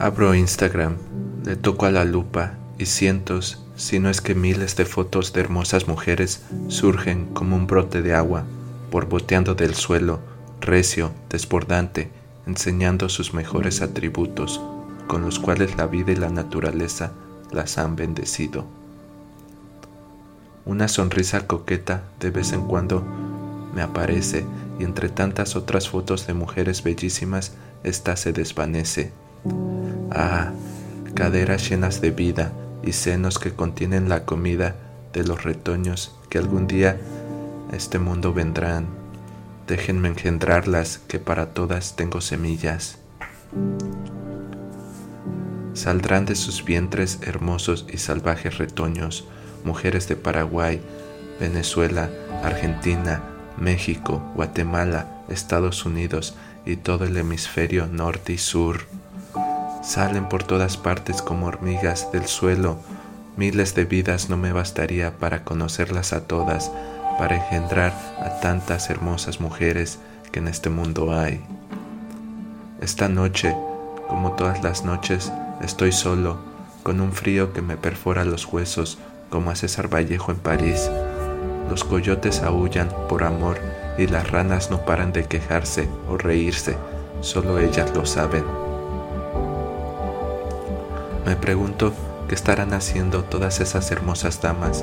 Abro Instagram, le toco a la lupa y cientos, si no es que miles de fotos de hermosas mujeres surgen como un brote de agua, borboteando del suelo, recio, desbordante, enseñando sus mejores atributos, con los cuales la vida y la naturaleza las han bendecido. Una sonrisa coqueta de vez en cuando me aparece y entre tantas otras fotos de mujeres bellísimas, ésta se desvanece. Ah, caderas llenas de vida y senos que contienen la comida de los retoños que algún día a este mundo vendrán. Déjenme engendrarlas, que para todas tengo semillas. Saldrán de sus vientres hermosos y salvajes retoños, mujeres de Paraguay, Venezuela, Argentina, México, Guatemala, Estados Unidos y todo el hemisferio norte y sur. Salen por todas partes como hormigas del suelo. Miles de vidas no me bastaría para conocerlas a todas, para engendrar a tantas hermosas mujeres que en este mundo hay. Esta noche, como todas las noches, estoy solo, con un frío que me perfora los huesos, como a César Vallejo en París. Los coyotes aullan por amor y las ranas no paran de quejarse o reírse, solo ellas lo saben. Me pregunto qué estarán haciendo todas esas hermosas damas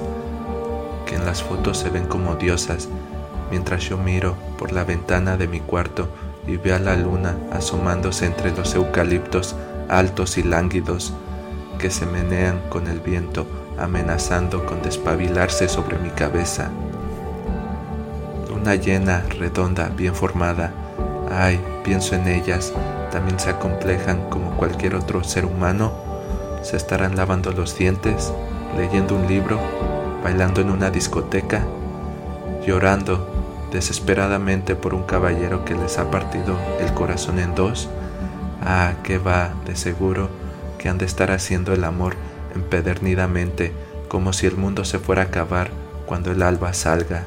que en las fotos se ven como diosas, mientras yo miro por la ventana de mi cuarto y veo a la luna asomándose entre los eucaliptos altos y lánguidos que se menean con el viento, amenazando con despabilarse sobre mi cabeza. Luna llena, redonda, bien formada. Ay, pienso en ellas, también se acomplejan como cualquier otro ser humano. Se estarán lavando los dientes, leyendo un libro, bailando en una discoteca, llorando desesperadamente por un caballero que les ha partido el corazón en dos Ah, que va, de seguro, que han de estar haciendo el amor empedernidamente, como si el mundo se fuera a acabar cuando el alba salga.